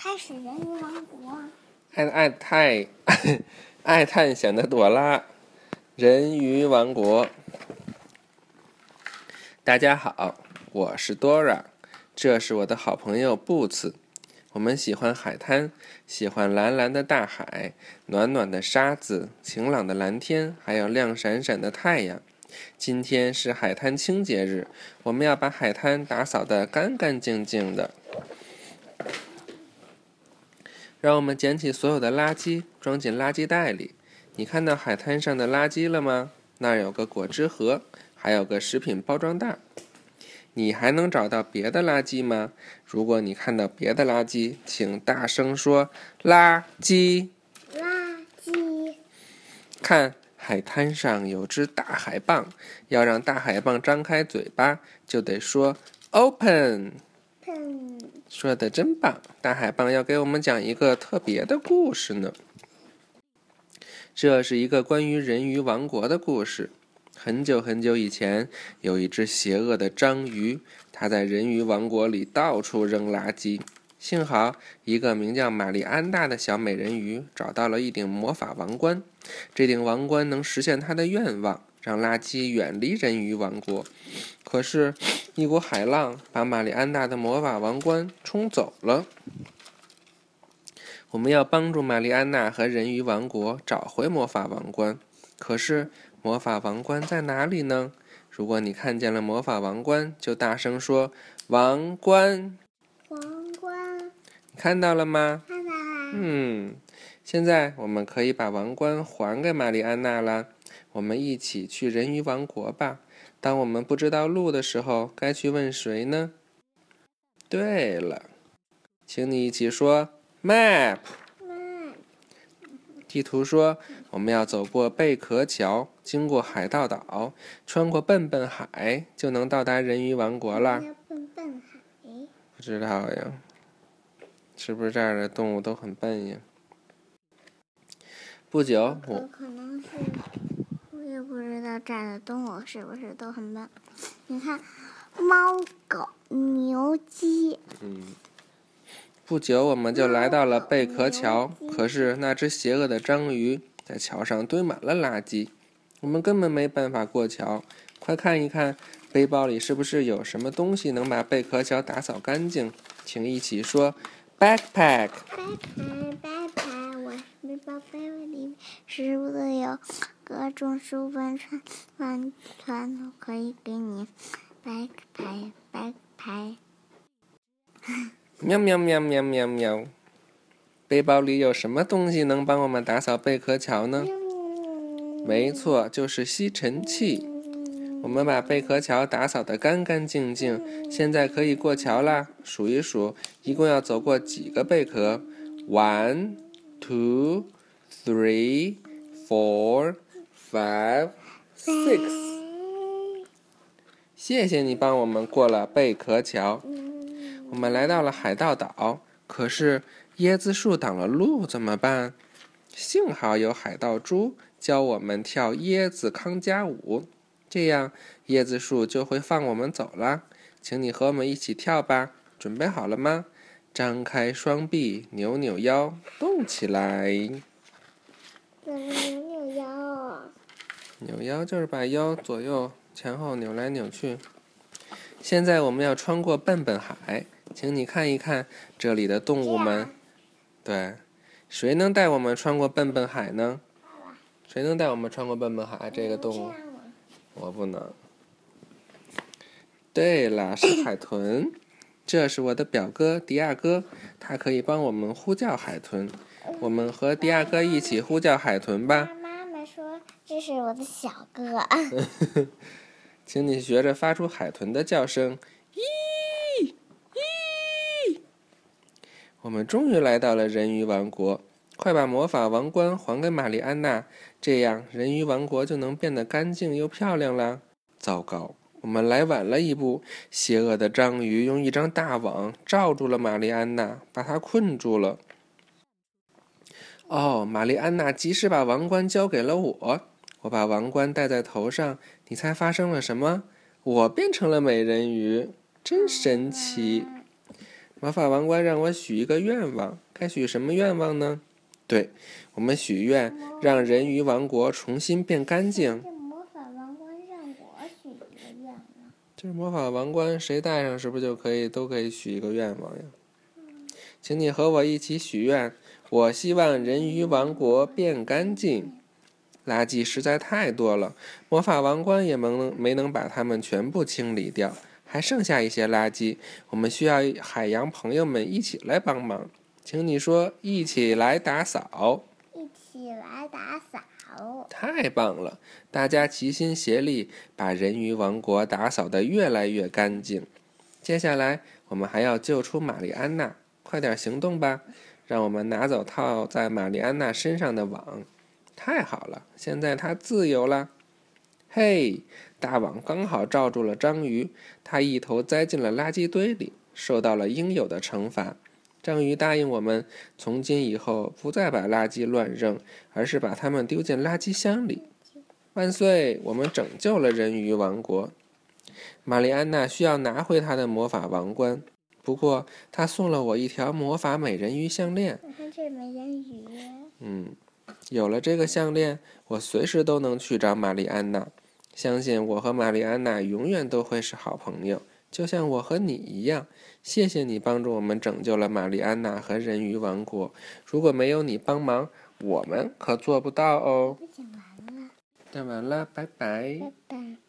开始人鱼王国。爱爱太 爱探险的朵拉，人鱼王国。大家好，我是 Dora，这是我的好朋友 Boots。我们喜欢海滩，喜欢蓝蓝的大海、暖暖的沙子、晴朗的蓝天，还有亮闪闪的太阳。今天是海滩清洁日，我们要把海滩打扫得干干净净的。让我们捡起所有的垃圾，装进垃圾袋里。你看到海滩上的垃圾了吗？那儿有个果汁盒，还有个食品包装袋。你还能找到别的垃圾吗？如果你看到别的垃圾，请大声说“垃圾”。垃圾。看，海滩上有只大海蚌，要让大海蚌张开嘴巴，就得说 “open”。说的真棒！大海蚌要给我们讲一个特别的故事呢。这是一个关于人鱼王国的故事。很久很久以前，有一只邪恶的章鱼，它在人鱼王国里到处扔垃圾。幸好，一个名叫玛丽安娜的小美人鱼找到了一顶魔法王冠，这顶王冠能实现她的愿望。让垃圾远离人鱼王国，可是，一股海浪把玛丽安娜的魔法王冠冲走了。我们要帮助玛丽安娜和人鱼王国找回魔法王冠，可是魔法王冠在哪里呢？如果你看见了魔法王冠，就大声说：“王冠！”王冠！你看到了吗？嗯，现在我们可以把王冠还给玛丽安娜了。我们一起去人鱼王国吧。当我们不知道路的时候，该去问谁呢？对了，请你一起说 “map”。地图说我们要走过贝壳桥，经过海盗岛，穿过笨笨海，就能到达人鱼王国了。笨笨海？不知道呀，是不是这儿的动物都很笨呀？不久，我可能是我。也不知道这儿的动物是不是都很笨？你看，猫、狗、牛、鸡。嗯。不久，我们就来到了贝壳桥。可是，那只邪恶的章鱼在桥上堆满了垃圾，我们根本没办法过桥。快看一看，背包里是不是有什么东西能把贝壳桥打扫干净？请一起说：backpack。backpack，backpack，我背包背里是不是有？各种书本串串串都可以给你白拍白拍。喵喵喵喵喵喵！背包里有什么东西能帮我们打扫贝壳桥呢？没错，就是吸尘器。我们把贝壳桥打扫得干干净净，现在可以过桥啦。数一数，一共要走过几个贝壳？One, two, three, four. Five, six。谢谢你帮我们过了贝壳桥。我们来到了海盗岛，可是椰子树挡了路，怎么办？幸好有海盗猪教我们跳椰子康佳舞，这样椰子树就会放我们走了。请你和我们一起跳吧，准备好了吗？张开双臂，扭扭腰，动起来。扭腰就是把腰左右前后扭来扭去。现在我们要穿过笨笨海，请你看一看这里的动物们。对，谁能带我们穿过笨笨海呢？谁能带我们穿过笨笨海？这个动物，我不能。对了，是海豚。这是我的表哥迪亚哥，他可以帮我们呼叫海豚。我们和迪亚哥一起呼叫海豚吧。妈妈说这是我的小哥 请你学着发出海豚的叫声，咦咦！我们终于来到了人鱼王国，快把魔法王冠还给玛丽安娜，这样人鱼王国就能变得干净又漂亮了。糟糕，我们来晚了一步，邪恶的章鱼用一张大网罩住了玛丽安娜，把她困住了。哦，玛丽安娜及时把王冠交给了我。我把王冠戴在头上，你猜发生了什么？我变成了美人鱼，真神奇！魔法王冠让我许一个愿望，该许什么愿望呢？对，我们许愿让人鱼王国重新变干净。这魔法王冠让我许一个愿望。这魔法王冠谁戴上，是不是就可以都可以许一个愿望呀？请你和我一起许愿，我希望人鱼王国变干净。垃圾实在太多了，魔法王冠也没能没能把它们全部清理掉，还剩下一些垃圾。我们需要海洋朋友们一起来帮忙，请你说一起来打扫。一起来打扫。太棒了！大家齐心协力，把人鱼王国打扫得越来越干净。接下来，我们还要救出玛丽安娜，快点行动吧！让我们拿走套在玛丽安娜身上的网。太好了，现在她自由了。嘿，大网刚好罩住了章鱼，它一头栽进了垃圾堆里，受到了应有的惩罚。章鱼答应我们，从今以后不再把垃圾乱扔，而是把它们丢进垃圾箱里。万岁！我们拯救了人鱼王国。玛丽安娜需要拿回她的魔法王冠，不过她送了我一条魔法美人鱼项链。我看这美人鱼。嗯。有了这个项链，我随时都能去找玛丽安娜。相信我和玛丽安娜永远都会是好朋友，就像我和你一样。谢谢你帮助我们拯救了玛丽安娜和人鱼王国。如果没有你帮忙，我们可做不到哦。讲完了。讲完了，拜拜。拜拜。